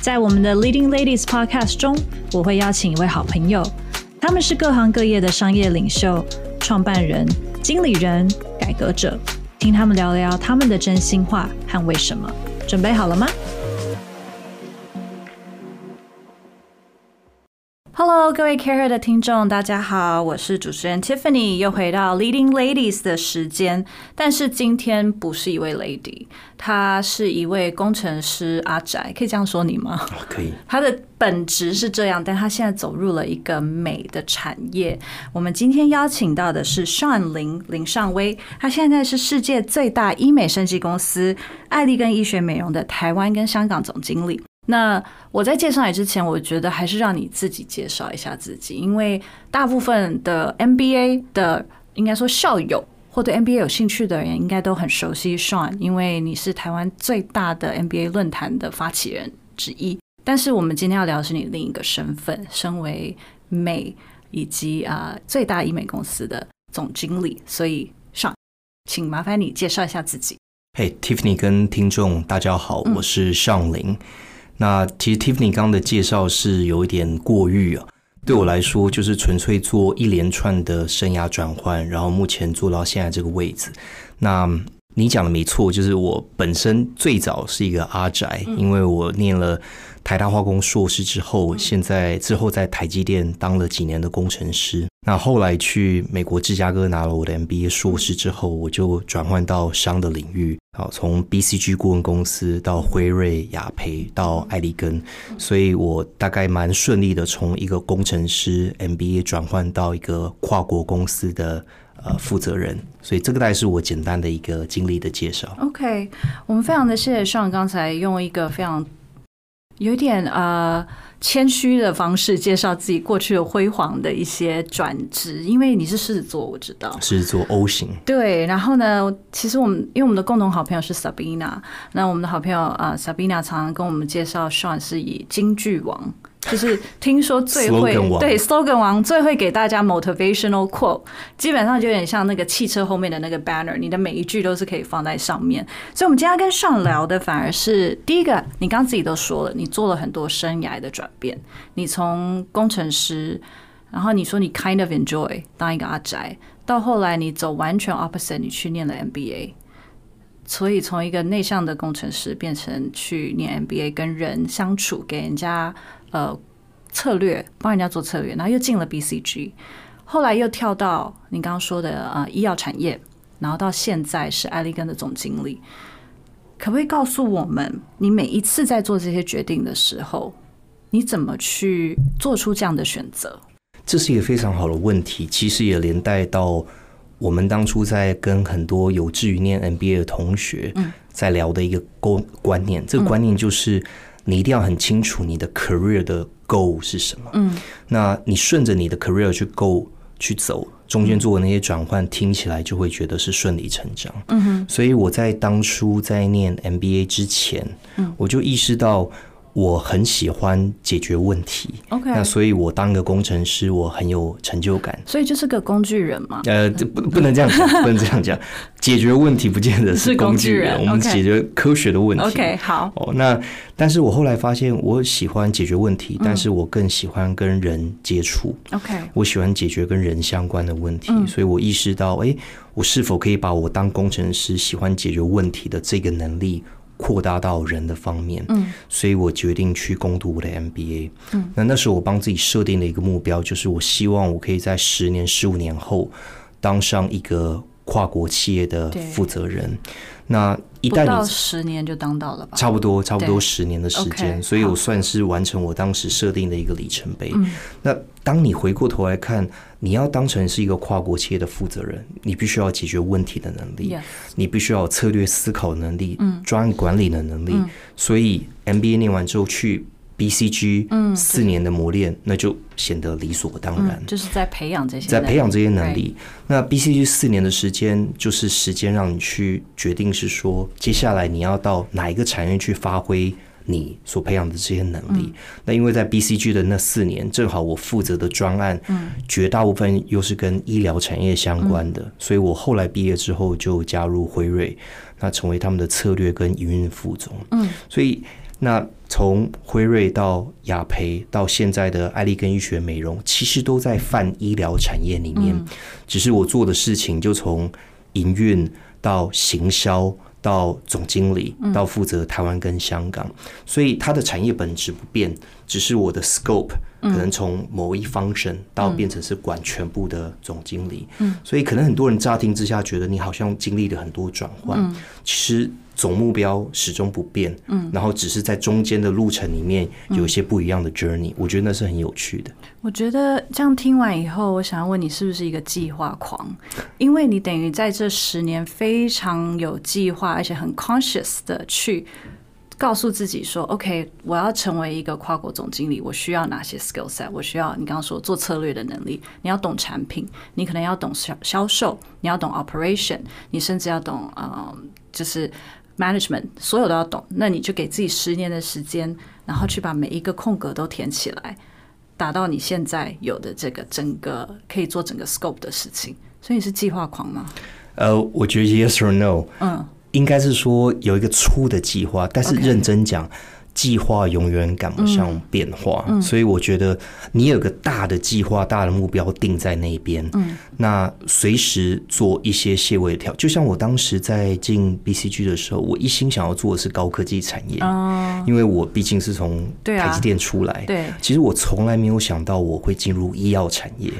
在我们的 Leading Ladies Podcast 中，我会邀请一位好朋友，他们是各行各业的商业领袖、创办人、经理人、改革者，听他们聊聊他们的真心话和为什么。准备好了吗？Hello，各位 CAREhER 的听众，大家好，我是主持人 Tiffany，又回到 Leading Ladies 的时间。但是今天不是一位 lady，她是一位工程师阿宅，可以这样说你吗？可以。她的本职是这样，但她现在走入了一个美的产业。我们今天邀请到的是 Sean 林林尚威，他现在是世界最大医美设计公司艾丽根医学美容的台湾跟香港总经理。那我在介绍你之前，我觉得还是让你自己介绍一下自己，因为大部分的 MBA 的应该说校友或对 MBA 有兴趣的人，应该都很熟悉 Sean，因为你是台湾最大的 MBA 论坛的发起人之一。但是我们今天要聊的是你另一个身份，身为美以及啊、呃、最大医美公司的总经理，所以 Sean，请麻烦你介绍一下自己。嘿、hey，Tiffany 跟听众大家好，我是 Sean 林。那其实 Tiffany 刚刚的介绍是有一点过誉啊，对我来说就是纯粹做一连串的生涯转换，然后目前做到现在这个位置。那你讲的没错，就是我本身最早是一个阿宅，因为我念了。台大化工硕士之后，现在之后在台积电当了几年的工程师。那后来去美国芝加哥拿了我的 MBA 硕士之后，我就转换到商的领域，好，从 BCG 顾问公司到辉瑞、雅培到艾利根，所以我大概蛮顺利的从一个工程师 MBA 转换到一个跨国公司的呃负责人。所以这个大概是我简单的一个经历的介绍。OK，我们非常的谢谢 Sean 刚才用一个非常。有点呃谦虚的方式介绍自己过去的辉煌的一些转职，因为你是狮子座，我知道狮子座 O 型。对，然后呢，其实我们因为我们的共同好朋友是 Sabina，那我们的好朋友啊、呃、Sabina 常常跟我们介绍 Sean 是以京剧王。就是听说最会对 slogan 王最会给大家 motivational quote，基本上就有点像那个汽车后面的那个 banner，你的每一句都是可以放在上面。所以，我们今天跟 Sean 聊的反而是第一个，你刚刚自己都说了，你做了很多生涯的转变，你从工程师，然后你说你 kind of enjoy 当一个阿宅，到后来你走完全 opposite，你去念了 MBA，所以从一个内向的工程师变成去念 MBA，跟人相处，给人家。呃，策略帮人家做策略，然后又进了 BCG，后来又跳到你刚刚说的呃医药产业，然后到现在是艾利根的总经理，可不可以告诉我们，你每一次在做这些决定的时候，你怎么去做出这样的选择？这是一个非常好的问题，其实也连带到我们当初在跟很多有志于念 MBA 的同学在聊的一个观观念，这个观念就是。你一定要很清楚你的 career 的 goal 是什么。嗯，那你顺着你的 career 去 go 去走，中间做的那些转换，听起来就会觉得是顺理成章。嗯哼，所以我在当初在念 MBA 之前，嗯，我就意识到。我很喜欢解决问题，OK，那所以我当个工程师，我很有成就感。所以就是个工具人嘛？呃，这不不能这样讲，不能这样讲。解决问题不见得是工具人，我们解决科学的问题。OK，好。哦，那但是我后来发现，我喜欢解决问题，但是我更喜欢跟人接触。OK，我喜欢解决跟人相关的问题，所以我意识到，哎，我是否可以把我当工程师喜欢解决问题的这个能力。扩大到人的方面，嗯，所以我决定去攻读我的 MBA。嗯，那那时候我帮自己设定的一个目标，就是我希望我可以在十年、十五年后当上一个跨国企业的负责人。那一旦你到十年就当到了吧？差不多，差不多十年的时间，所以我算是完成我当时设定的一个里程碑。那当你回过头来看，你要当成是一个跨国企业的负责人，你必须要解决问题的能力，你必须要有策略思考能力，专案管理的能力。所以 MBA 念完之后去 BCG，嗯，四年的磨练，那就显得理所当然。就是在培养这些，在培养这些能力。那 BCG 四年的时间，就是时间让你去决定，是说接下来你要到哪一个产业去发挥你所培养的这些能力。那因为在 BCG 的那四年，正好我负责的专案，嗯，绝大部分又是跟医疗产业相关的，所以我后来毕业之后就加入辉瑞，那成为他们的策略跟营运副总，嗯，所以。那从辉瑞到雅培到现在的艾利根医学美容，其实都在泛医疗产业里面，只是我做的事情就从营运到行销到总经理到负责台湾跟香港，所以它的产业本质不变，只是我的 scope 可能从某一 function 到变成是管全部的总经理，嗯。所以可能很多人乍听之下觉得你好像经历了很多转换，其实。总目标始终不变，嗯，然后只是在中间的路程里面有一些不一样的 journey，我觉得那是很有趣的。我觉得这样听完以后，我想要问你是不是一个计划狂？因为你等于在这十年非常有计划，而且很 conscious 的去告诉自己说，OK，我要成为一个跨国总经理，我需要哪些 skill set？我需要你刚刚说做策略的能力，你要懂产品，你可能要懂销销售，你要懂 operation，你甚至要懂，嗯，就是。Management 所有都要懂，那你就给自己十年的时间，然后去把每一个空格都填起来，达到你现在有的这个整个可以做整个 scope 的事情。所以你是计划狂吗？呃，我觉得 yes or no，嗯，应该是说有一个粗的计划，但是认真讲。Okay. 计划永远赶不上变化，嗯嗯、所以我觉得你有个大的计划、大的目标定在那边，嗯、那随时做一些细微的调。就像我当时在进 BCG 的时候，我一心想要做的是高科技产业，哦、因为我毕竟是从台积电出来。对，啊、对，其实我从来没有想到我会进入医药产业。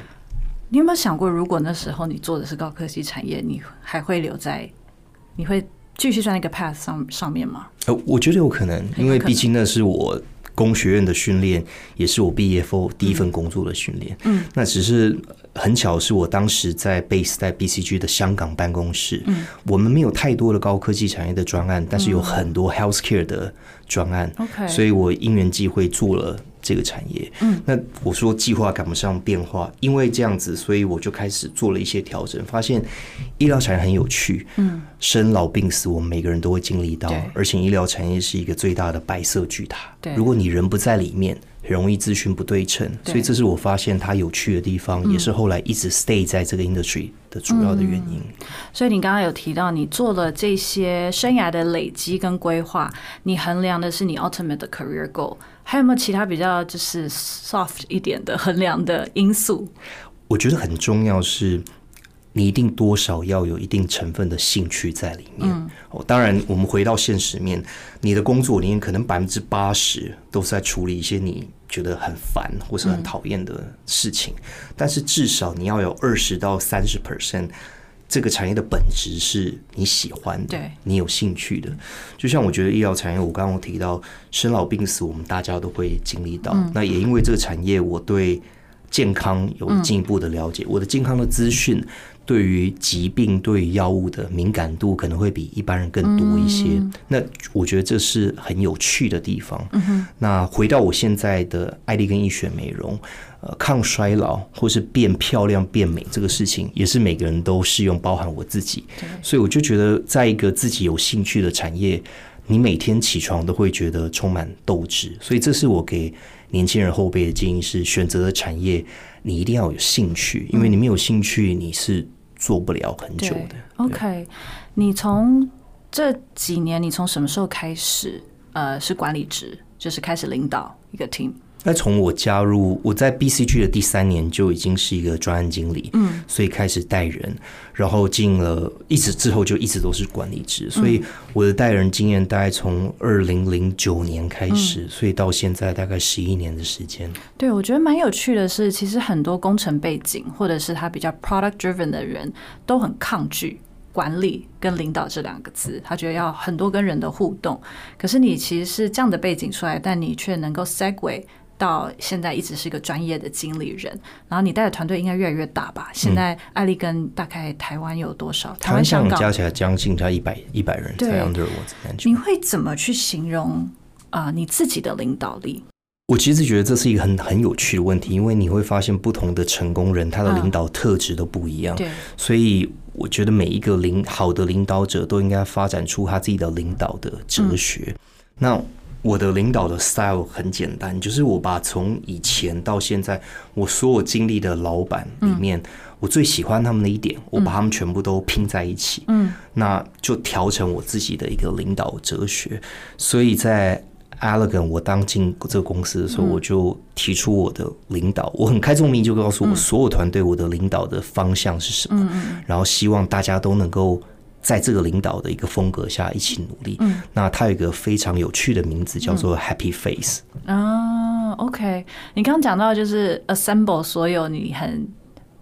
你有没有想过，如果那时候你做的是高科技产业，你还会留在？你会？继续在那个 path 上上面吗？呃，我觉得有可能，因为毕竟那是我工学院的训练，也是我毕业后第一份工作的训练。嗯，那只是很巧，是我当时在 base 在 BCG 的香港办公室。嗯，我们没有太多的高科技产业的专案，但是有很多 healthcare 的专案。OK，所以我因缘际会做了。这个产业，嗯，那我说计划赶不上变化，因为这样子，所以我就开始做了一些调整，发现医疗产业很有趣，嗯，生老病死我们每个人都会经历到，而且医疗产业是一个最大的白色巨塔，对，如果你人不在里面，很容易资讯不对称，所以这是我发现它有趣的地方，对也是后来一直 stay 在这个 industry 的主要的原因。嗯，所以你刚刚有提到，你做了这些生涯的累积跟规划，你衡量的是你 ultimate 的 career goal。还有没有其他比较就是 soft 一点的衡量的因素？我觉得很重要是，你一定多少要有一定成分的兴趣在里面。嗯，哦，当然，我们回到现实面，你的工作里面可能百分之八十都是在处理一些你觉得很烦或是很讨厌的事情，嗯，但是至少你要有二十到三十 percent。这个产业的本质是你喜欢的，对你有兴趣的。就像我觉得医疗产业，我刚刚提到生老病死，我们大家都会经历到。嗯、那也因为这个产业，我对健康有进一步的了解。嗯、我的健康的资讯，对于疾病、对于药物的敏感度，可能会比一般人更多一些。嗯、那我觉得这是很有趣的地方。嗯、那回到我现在的艾丽根医学美容。呃，抗衰老或是变漂亮、变美这个事情，也是每个人都适用，包含我自己。所以我就觉得，在一个自己有兴趣的产业，你每天起床都会觉得充满斗志。所以这是我给年轻人后辈的建议：是选择的产业，你一定要有兴趣，因为你没有兴趣，你是做不了很久的。OK，你从这几年，你从什么时候开始？呃，是管理职，就是开始领导一个 team。那从我加入，我在 BCG 的第三年就已经是一个专案经理，嗯，所以开始带人，然后进了，一直之后就一直都是管理职，所以我的带人经验大概从二零零九年开始，嗯、所以到现在大概十一年的时间。对，我觉得蛮有趣的是，其实很多工程背景或者是他比较 product driven 的人都很抗拒管理跟领导这两个字，他觉得要很多跟人的互动。可是你其实是这样的背景出来，但你却能够 segue。到现在一直是一个专业的经理人，然后你带的团队应该越来越大吧？现在艾利根大概台湾有多少？台湾香港加起来将近在一百一百人。对，你会怎么去形容啊、呃、你自己的领导力？我其实觉得这是一个很很有趣的问题，因为你会发现不同的成功人，他的领导特质都不一样。对，所以我觉得每一个领好的领导者都应该发展出他自己的领导的哲学。那我的领导的 style 很简单，就是我把从以前到现在我所有经历的老板里面，我最喜欢他们的一点，我把他们全部都拼在一起，嗯，那就调成我自己的一个领导哲学。所以在 Allergan，我当进这个公司的时候，我就提出我的领导，我很开宗明义就告诉我所有团队我的领导的方向是什么，然后希望大家都能够在这个领导的一个风格下一起努力。那他有一个非常有趣的名字，叫做 Happy Face。啊，OK，你刚刚讲到就是 assemble 所有你很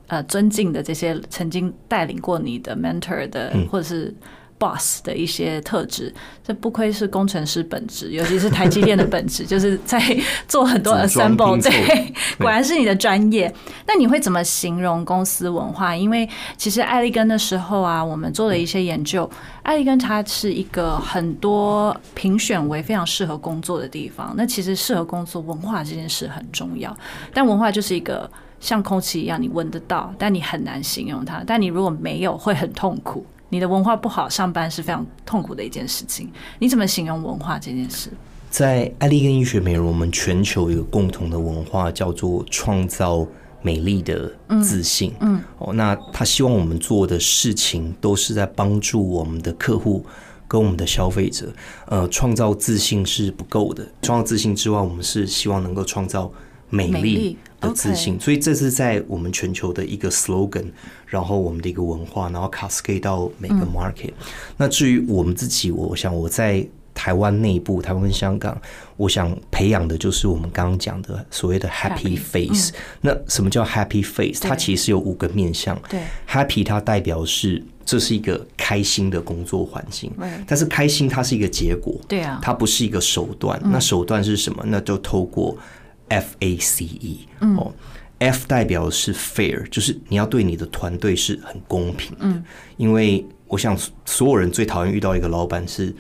呃尊敬的这些曾经带领过你的 mentor 的，或者是。Boss 的一些特质，这不愧是工程师本质，尤其是台积电的本质，就是在做很多 assemble。对，果然是你的专业。那你会怎么形容公司文化？因为其实艾利根的时候啊，我们做了一些研究，艾利根它是一个很多评选为非常适合工作的地方。那其实适合工作文化这件事很重要，但文化就是一个像空气一样，你闻得到，但你很难形容它。但你如果没有，会很痛苦。你的文化不好，上班是非常痛苦的一件事情。你怎么形容文化这件事？在艾利根医学美容，我们全球有共同的文化，叫做创造美丽的自信。嗯，哦，那他希望我们做的事情都是在帮助我们的客户跟我们的消费者。呃，创造自信是不够的，创造自信之外，我们是希望能够创造美丽的自信。所以这是在我们全球的一个 slogan。然后我们的一个文化，然后 cascade 到每个 market。那至于我们自己，我想我在台湾内部，台湾跟香港，我想培养的就是我们刚刚讲的所谓的 happy face。那什么叫 happy face？它其实有五个面向。对，happy 它代表是这是一个开心的工作环境。但是开心它是一个结果。对啊，它不是一个手段。那手段是什么？那就透过 F A C E 哦。F 代表的是 fair，就是你要对你的团队是很公平的。嗯，因为我想所有人最讨厌遇到一个老板是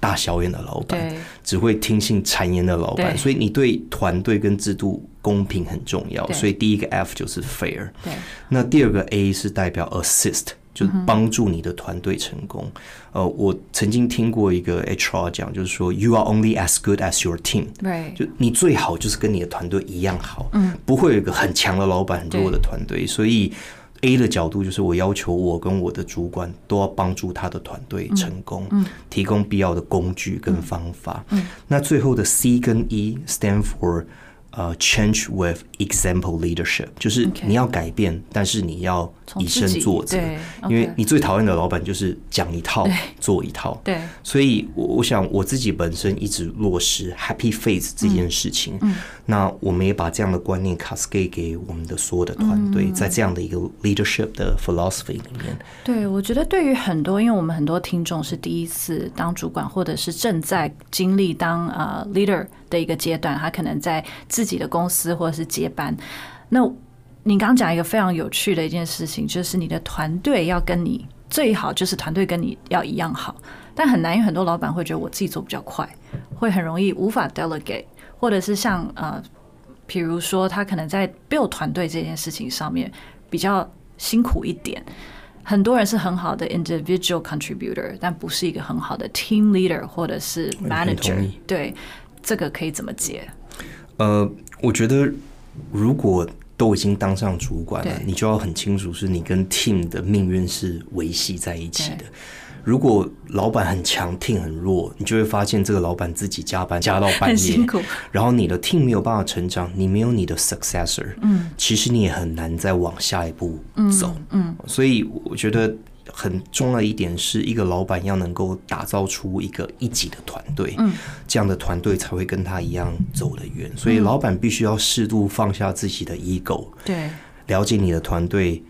大小眼的老板，只会听信谗言的老板。所以你对团队跟制度公平很重要。所以第一个 F 就是 fair。对，那第二个 A 是代表 assist。就是帮助你的团队成功。呃，我曾经听过一个 HR 讲，就是说，You are only as good as your team。对，就你最好就是跟你的团队一样好。嗯，不会有一个很强的老板，很弱的团队。所以 A 的角度就是，我要求我跟我的主管都要帮助他的团队成功，嗯提供必要的工具跟方法。嗯那最后的 C 跟 E stand for。呃、uh，change with example leadership，就是你要改变，Okay. 但是你要以身作则，因为你最讨厌的老板就是讲一套做一套。对，所以我我想我自己本身一直落实 happy face 这件事情。嗯，那我们也把这样的观念 cascade 给我们的所有的团队，在这样的一个 leadership 的 philosophy 里面。对，我觉得对于很多，因为我们很多听众是第一次当主管，或者是正在经历当呃 leader 的一个阶段，他可能在自己的公司或者是接班。那你刚刚讲一个非常有趣的一件事情，就是你的团队要跟你最好，就是团队跟你要一样好，但很难，因为很多老板会觉得我自己做比较快，会很容易无法 delegate，或者是像呃，比如说他可能在 build 团队这件事情上面比较辛苦一点。很多人是很好的 individual contributor，但不是一个很好的 team leader 或者是 manager。对，这个可以怎么解？呃，我觉得如果都已经当上主管了，你就要很清楚，是你跟 team 的命运是维系在一起的。如果老板很强，team 很弱，你就会发现这个老板自己加班 加到半夜，然后你的 team 没有办法成长，你没有你的 successor，嗯，其实你也很难再往下一步走，嗯，所以我觉得很重要一点是一个老板要能够打造出一个一级的团队，嗯，这样的团队才会跟他一样走得远。所以老板必须要适度放下自己的 ego，对，了解你的团队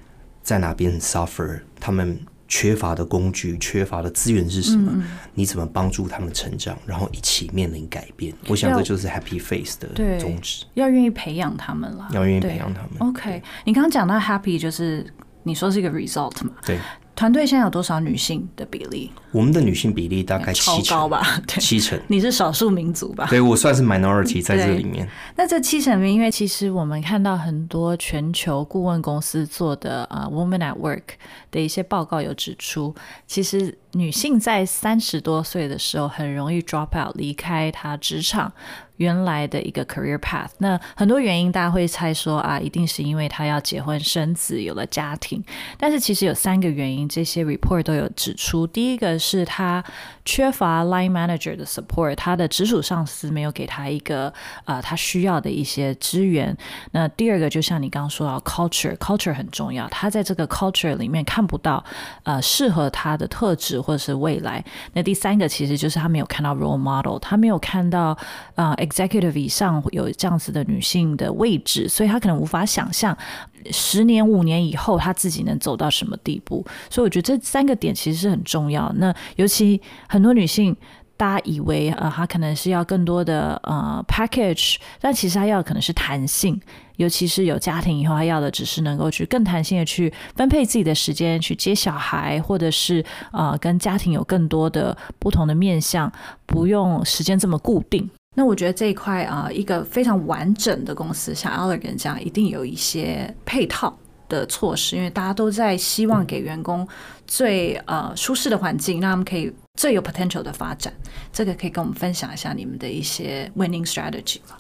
在哪边 suffer，他们。缺乏的工具、缺乏的资源是什么？嗯、你怎么帮助他们成长，然后一起面临改变？我想这就是 Happy Face 的宗旨。要愿意培养他们了，要愿意培养他们。OK，你刚刚讲到 Happy，就是你说是一个 result 嘛？对团队现在有多少女性的比例？我们的女性比例大概七成吧？对，七成。你是少数民族吧？对，我算是 minority 在这里面。那这七成因为其实我们看到很多全球顾问公司做的啊、uh,，Women at Work 的一些报告有指出，其实女性在三十多岁的时候很容易 drop out 离开她职场。原来的一个 career path，那很多原因大家会猜说啊，一定是因为她要结婚生子，有了家庭。但是其实有三个原因，这些 report 都有指出。第一个是她缺乏 line manager 的 support，她的直属上司没有给她一个啊她需要的一些资源。那第二个就像你刚刚说到 culture，culture 很重要，她在这个 culture 里面看不到呃适合她的特质或者是未来。那第三个其实就是他没有看到 role model，他没有看到啊。Executive 以上有这样子的女性的位置，所以她可能无法想象十年、五年以后她自己能走到什么地步。所以我觉得这三个点其实是很重要。那尤其很多女性，大家以为呃她可能是要更多的呃 package，但其实她要的可能是弹性。尤其是有家庭以后，他要的只是能够去更弹性的去分配自己的时间，去接小孩，或者是呃跟家庭有更多的不同的面向，不用时间这么固定。那我觉得这一块啊，一个非常完整的公司，像 Allergan 这样，一定有一些配套的措施，因为大家都在希望给员工最呃舒适的环境，让他们可以最有 potential 的发展。这个可以跟我们分享一下你们的一些 winning strategy 吗？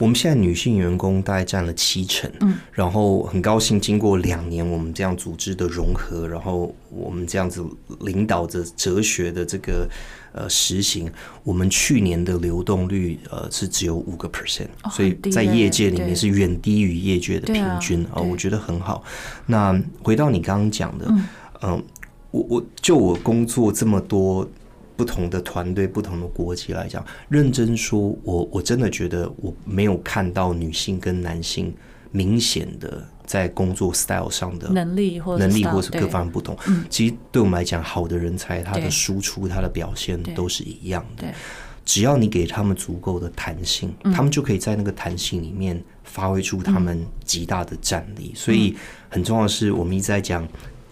我们现在女性员工大概占了七成，嗯，然后很高兴经过两年我们这样组织的融合，然后我们这样子领导着哲学的这个呃实行，我们去年的流动率呃是只有五个 percent，所以在业界里面是远低于业界的平均啊，我觉得很好。那回到你刚刚讲的，嗯，呃、我我就我工作这么多。不同的团队、不同的国籍来讲，认真说，我我真的觉得我没有看到女性跟男性明显的在工作 style 上的能力或能力或是各方面不同。其实对我们来讲，好的人才他的输出、他的表现都是一样的。只要你给他们足够的弹性，他们就可以在那个弹性里面发挥出他们极大的战力。所以很重要的是，我们一直在讲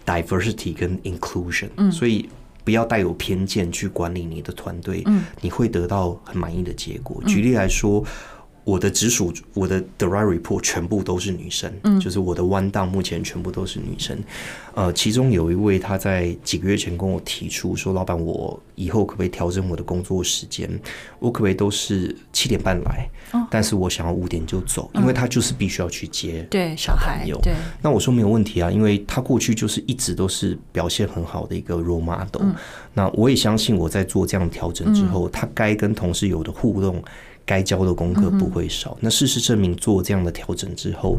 diversity 跟 inclusion。所以。不要带有偏见去管理你的团队，嗯，你会得到很满意的结果。举例来说。我的直属，我的 direct report 全部都是女生，嗯，就是我的 one down 目前全部都是女生。呃，其中有一位，她在几个月前跟我提出说：“老板，我以后可不可以调整我的工作时间？我可不可以都是七点半来？哦，但是我想要五点就走，因为她就是必须要去接对小孩。对，那我说没有问题啊，因为她过去就是一直都是表现很好的一个 role model。嗯，那我也相信我在做这样调整之后，她该跟同事有的互动。该交的功课不会少。那事实证明，做这样的调整之后，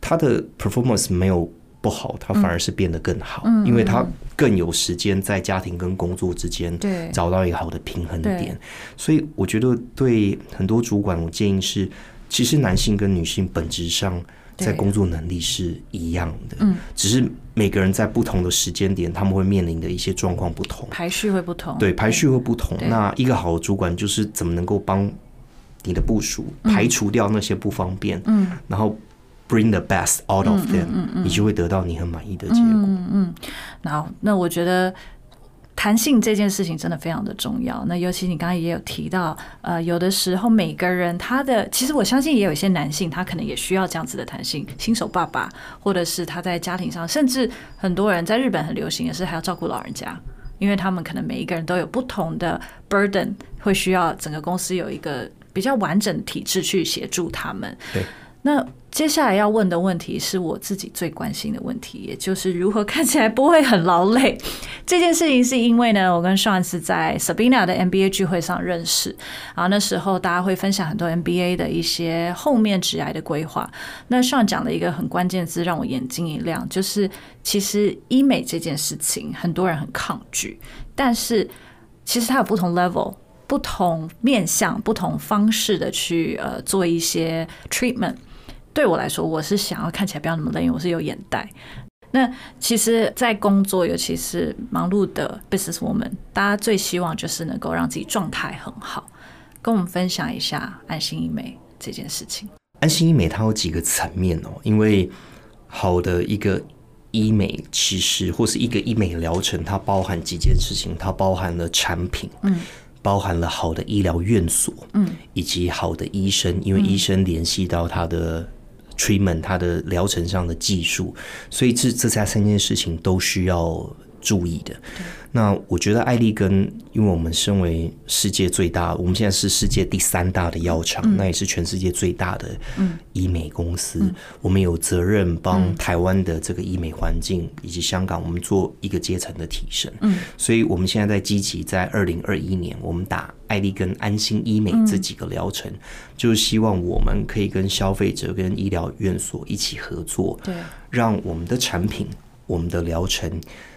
他的 performance 没有不好，他反而是变得更好，因为他更有时间在家庭跟工作之间找到一个好的平衡点。所以，我觉得对很多主管，我建议是，其实男性跟女性本质上在工作能力是一样的，只是每个人在不同的时间点，他们会面临的一些状况不同，排序会不同。对，排序会不同。那一个好的主管就是怎么能够帮你的部署排除掉那些不方便，嗯，然后 bring the best out of them，嗯，你就会得到你很满意的结果。嗯嗯，那我觉得弹性这件事情真的非常的重要。那尤其你刚刚也有提到，呃，有的时候每个人他的，其实我相信也有一些男性，他可能也需要这样子的弹性。新手爸爸，或者是他在家庭上，甚至很多人在日本很流行的是还要照顾老人家，因为他们可能每一个人都有不同的 burden，会需要整个公司有一个。比较完整的体制去协助他们。对，那接下来要问的问题是我自己最关心的问题，也就是如何看起来不会很劳累。这件事情是因为呢，我跟 Sean 是在 Sabina 的 MBA 聚会上认识，然后那时候大家会分享很多 MBA 的一些后面职涯的规划。那 Sean 讲了一个很关键字，让我眼睛一亮，就是其实医美这件事情很多人很抗拒，但是其实它有不同 level。不同面向、不同方式的去呃做一些 treatment，对我来说，我是想要看起来不要那么累，因为我是有眼袋。那其实，在工作，尤其是忙碌的 business woman，大家最希望就是能够让自己状态很好。跟我们分享一下安心医美这件事情。安心医美它有几个层面哦，因为好的一个医美其实或是一个医美疗程，它包含几件事情，它包含了产品，嗯，包含了好的医疗院所，嗯，以及好的医生，因为医生联系到他的 treatment，他的疗程上的技术，所以这这三三件事情都需要注意的。那我觉得艾丽根，因为我们身为世界最大，我们现在是世界第三大的药厂，嗯、那也是全世界最大的医美公司。嗯、我们有责任帮台湾的这个医美环境以及香港，我们做一个阶层的提升。嗯，所以我们现在在积极在二零二一年，我们打艾丽根安心医美这几个疗程，嗯、就是希望我们可以跟消费者跟医疗院所一起合作，对，让我们的产品、我们的疗程。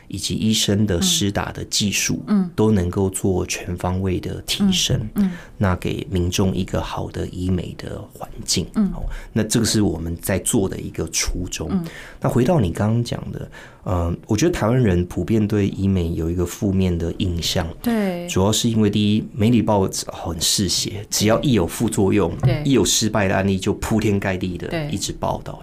以及医生的施打的技术，嗯，都能够做全方位的提升，嗯，嗯，那给民众一个好的医美的环境，嗯，那这个是我们在做的一个初衷。嗯，那回到你刚刚讲的，呃，我觉得台湾人普遍对医美有一个负面的印象，对，主要是因为第一，媒体报纸很嗜血，只要一有副作用，对，一有失败的案例就铺天盖地的一直报道。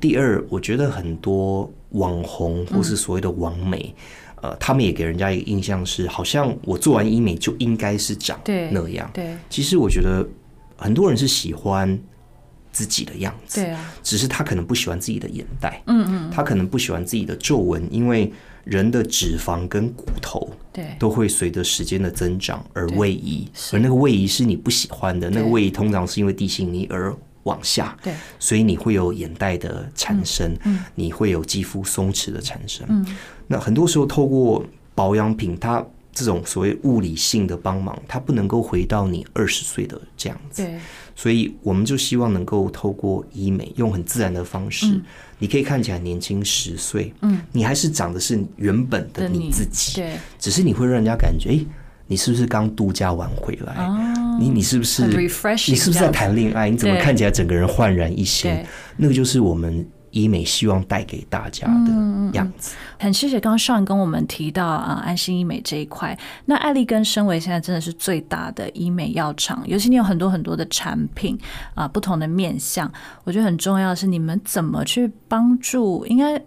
第二，我觉得很多网红或是所谓的网美，嗯、呃，他们也给人家一个印象是，好像我做完医美就应该是长那样。对，对，其实我觉得很多人是喜欢自己的样子，对啊，只是他可能不喜欢自己的眼袋，嗯嗯，他可能不喜欢自己的皱纹，因为人的脂肪跟骨头，对，都会随着时间的增长而位移，而那个位移是你不喜欢的，那个位移通常是因为地心引力而。往下，对，所以你会有眼袋的产生，嗯，嗯，你会有肌肤松弛的产生，嗯，那很多时候透过保养品，它这种所谓物理性的帮忙，它不能够回到你二十岁的这样子，对，所以我们就希望能够透过医美，用很自然的方式，嗯，你可以看起来年轻十岁，嗯，你还是长的是原本的你自己，对，只是你会让人家感觉，哎。你是不是刚度假完回来？哦、你你是不是？你是不是在谈恋爱？你怎么看起来整个人焕然一新？那个就是我们医美希望带给大家的样子。嗯、很谢谢刚刚跟我们提到啊，安心医美这一块。那艾丽根身为现在真的是最大的医美药厂，尤其你有很多很多的产品啊，不同的面向，我觉得很重要的是你们怎么去帮助，应该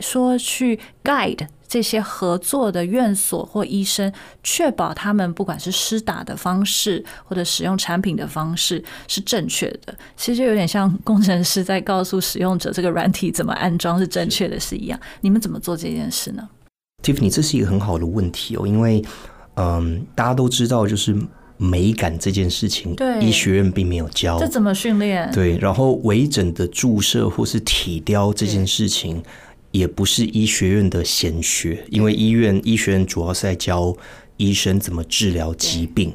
说去 guide。这些合作的院所或医生，确保他们不管是施打的方式或者使用产品的方式是正确的。其实就有点像工程师在告诉使用者这个软体怎么安装是正确的是一样。你们怎么做这件事呢？Tiffany，这是一个很好的问题哦，因为嗯，大家都知道，就是美感这件事情，对医学院并没有教，这怎么训练？对，然后微整的注射或是体雕这件事情。也不是医学院的显学，因为医院医学院主要是在教医生怎么治疗疾病，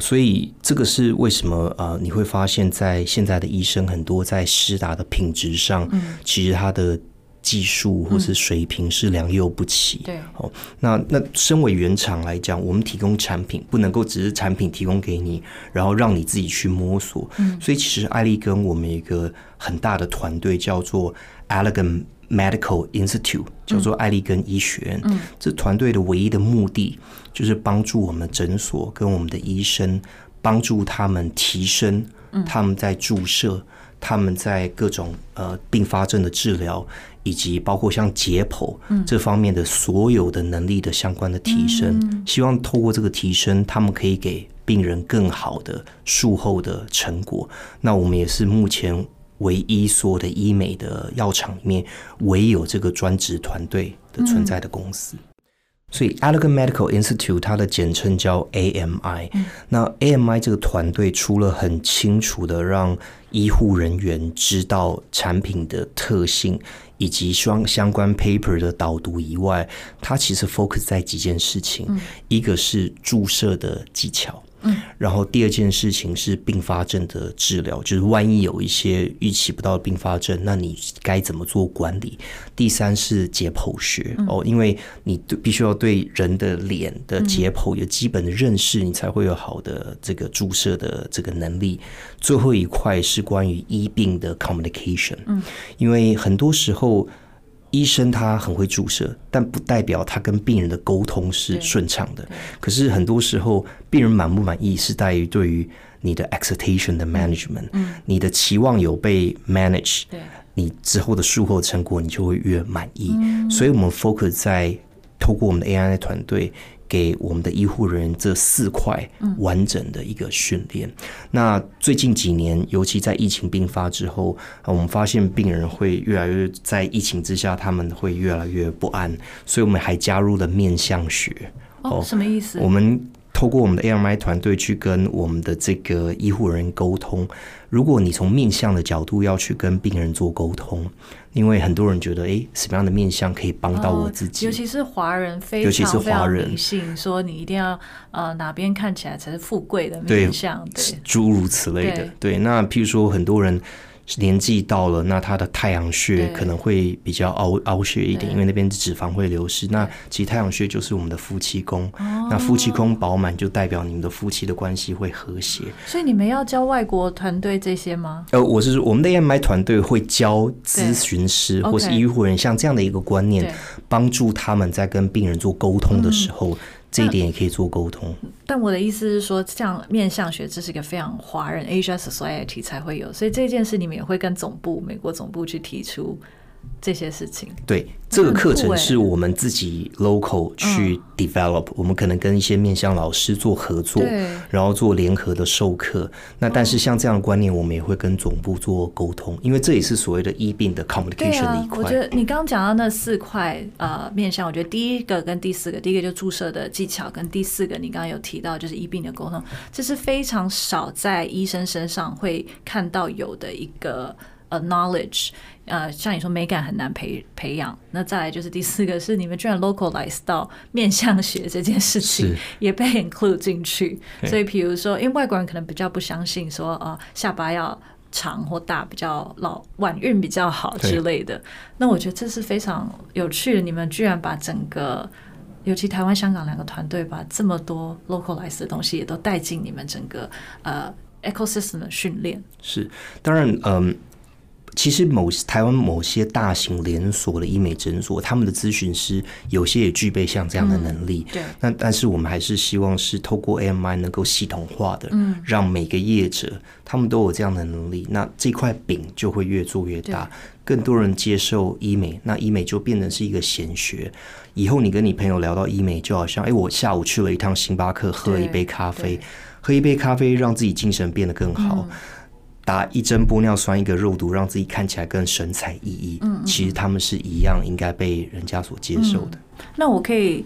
所以这个是为什么呃，你会发现在现在的医生很多在施打的品质上，其实他的技术或是水平是良莠不齐。对，哦，那那身为原厂来讲，我们提供产品不能够只是产品提供给你，然后让你自己去摸索。嗯，所以其实艾利根我们有一个很大的团队叫做 Allergan Medical Institute 叫做艾利根医学院，嗯，这团队的唯一的目的就是帮助我们诊所跟我们的医生，帮助他们提升他们在注射、他们在各种呃并发症的治疗，以及包括像解剖这方面的所有的能力的相关的提升。希望透过这个提升，他们可以给病人更好的术后的成果。那我们也是目前。唯一所有的医美的药厂里面，唯有这个专职团队的存在的公司。嗯、所以，Allergan Medical Institute 它的简称叫 AMI。嗯、那 AMI 这个团队除了很清楚的让医护人员知道产品的特性以及双相关 paper 的导读以外，它其实 focus 在几件事情。嗯、一个是注射的技巧。嗯，然后第二件事情是并发症的治疗，就是万一有一些预期不到的并发症，那你该怎么做管理？第三是解剖学哦，因为你必须要对人的脸的解剖有基本的认识，你才会有好的这个注射的这个能力。最后一块是关于医病的 communication，嗯，因为很多时候。医生他很会注射，但不代表他跟病人的沟通是顺畅的。可是很多时候，病人满不满意是在于对于你的 expectation 的 management，嗯，你的期望有被 manage，对，你之后的术后成果你就会越满意。嗯、所以我们 focus 在透过我们的 AI 团队。给我们的医护人员这四块完整的一个训练。嗯、那最近几年，尤其在疫情病发之后，我们发现病人会越来越在疫情之下，他们会越来越不安，所以我们还加入了面相学。哦，什么意思？我们透过我们的 AMI 团队去跟我们的这个医护人员沟通。如果你从面相的角度要去跟病人做沟通，因为很多人觉得，哎，什么样的面相可以帮到我自己？尤其是华人，非常非常迷信，说你一定要呃哪边看起来才是富贵的面相，对，诸如此类的。对，那譬如说很多人。年纪到了，那他的太阳穴可能会比较凹凹穴一点，因为那边脂肪会流失。那其实太阳穴就是我们的夫妻宫，那夫妻宫饱满就代表你们的夫妻的关系会和谐。所以你们要教外国团队这些吗？呃，我是说我们的 AMI 团队会教咨询师或是医护人像这样的一个观念，帮助他们在跟病人做沟通的时候。这一点也可以做沟通，但我的意思是说，像面向学，这是一个非常华人 Asia Society 才会有，所以这件事你们也会跟总部美国总部去提出。这些事情，对，这个课程是我们自己 local 去 develop，嗯，我们可能跟一些面向老师做合作，然后做联合的授课。那但是像这样的观念，我们也会跟总部做沟通，因为这也是所谓的医病的 communication 的一块。我觉得你刚刚讲到那四块呃面向，我觉得第一个跟第四个，第一个就注射的技巧，跟第四个你刚刚有提到就是医病的沟通，这是非常少在医生身上会看到有的一个。呃，knowledge，呃，像你说美感很难培培养，那再来就是第四个是你们居然 localize 到面向学这件事情也被 include 进去，所以比如说，因为外国人可能比较不相信说，呃，下巴要长或大比较老，晚运比较好之类的。那我觉得这是非常有趣的，你们居然把整个，尤其台湾、香港两个团队，把这么多 localize 的东西也都带进你们整个呃 ecosystem 的训练。是，当然，嗯。其实某台湾某些大型连锁的医美诊所，他们的咨询师有些也具备像这样的能力。对。那但是我们还是希望是透过 AMI 能够系统化的，嗯让每个业者他们都有这样的能力。那这块饼就会越做越大，更多人接受医美，那医美就变成是一个显学。以后你跟你朋友聊到医美，就好像哎，我下午去了一趟星巴克，喝了一杯咖啡，喝一杯咖啡让自己精神变得更好。打一针玻尿酸，一个肉毒，让自己看起来更神采奕奕。嗯，其实他们是一样，应该被人家所接受的。嗯，那我可以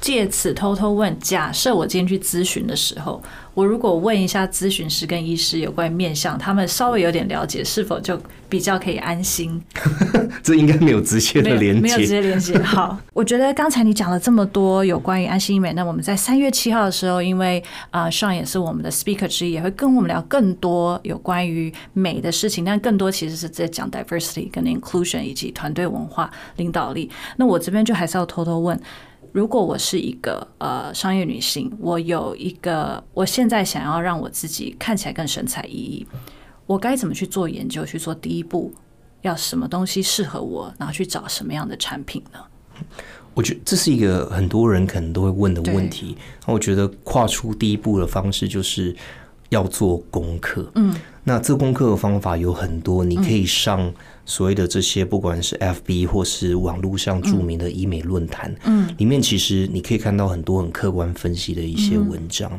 借此偷偷问：假设我今天去咨询的时候，我如果问一下咨询师跟医师有关于面相，他们稍微有点了解，是否就比较可以安心？这应该没有直接的 连接，没有直接连接。好，我觉得刚才你讲了这么多有关于安心医美，那我们在三月七号的时候，因为啊，Sean 也是我们的 speaker 之一，也会跟我们聊更多有关于美的事情，但更多其实是在讲 diversity 跟 inclusion 以及团队文化领导力。那我这边就还是要偷偷问。如果我是一个呃商业女性，我有一个，我现在想要让我自己看起来更神采奕奕，我该怎么去做研究？去做第一步，要什么东西适合我，然后去找什么样的产品呢？我觉得这是一个很多人可能都会问的问题。那我觉得跨出第一步的方式就是要做功课。嗯，那做功课的方法有很多，你可以上。所谓的这些，不管是 FB 或是网络上著名的医美论坛，嗯，里面其实你可以看到很多很客观分析的一些文章。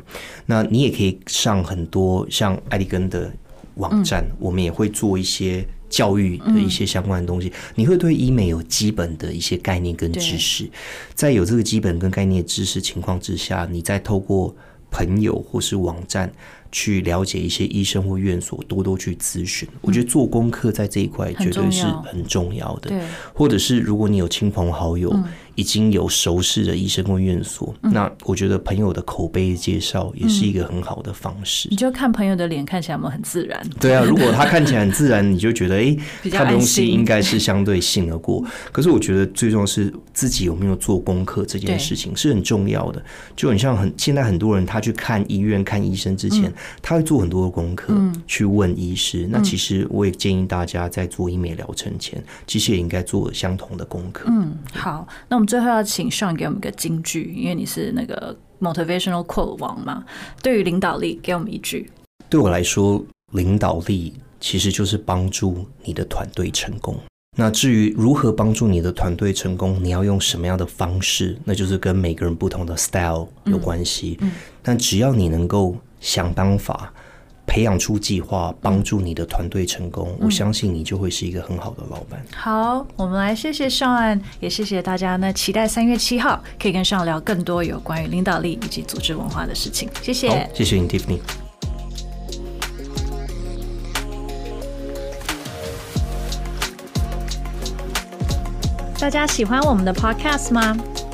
那你也可以上很多像艾利根的网站，我们也会做一些教育的一些相关的东西。你会对医美有基本的一些概念跟知识，在有这个基本跟概念知识情况之下，你再透过朋友或是网站。去了解一些医生或院所，多多去咨询。我觉得做功课在这一块绝对是很重要的。或者是如果你有亲朋好友。已经有熟识的医生或院所，嗯，那我觉得朋友的口碑介绍也是一个很好的方式。你就看朋友的脸看起来有没有很自然？对啊，如果他看起来很自然，你就觉得哎，他的东西应该是相对信得过。可是我觉得最重要是自己有没有做功课，这件事情是很重要的。就很像很现在很多人他去看医院看医生之前，他会做很多的功课，去问医师。那其实我也建议大家在做医美疗程前，其实也应该做相同的功课。嗯，好，那我们。最后要请 Sean 给我们一个金句，因为你是那个 motivational quote 王嘛。对于领导力，给我们一句。对我来说，领导力其实就是帮助你的团队成功。那至于如何帮助你的团队成功，你要用什么样的方式，那就是跟每个人不同的 style 有关系。嗯，但只要你能够想办法。培养出计划，帮助你的团队成功，嗯，我相信你就会是一个很好的老板。好，我们来谢谢 Sean，也谢谢大家呢。期待三月七号可以跟 Sean 聊更多有关于领导力以及组织文化的事情。谢谢，谢谢你，Tiffany。大家喜欢我们的 Podcast 吗？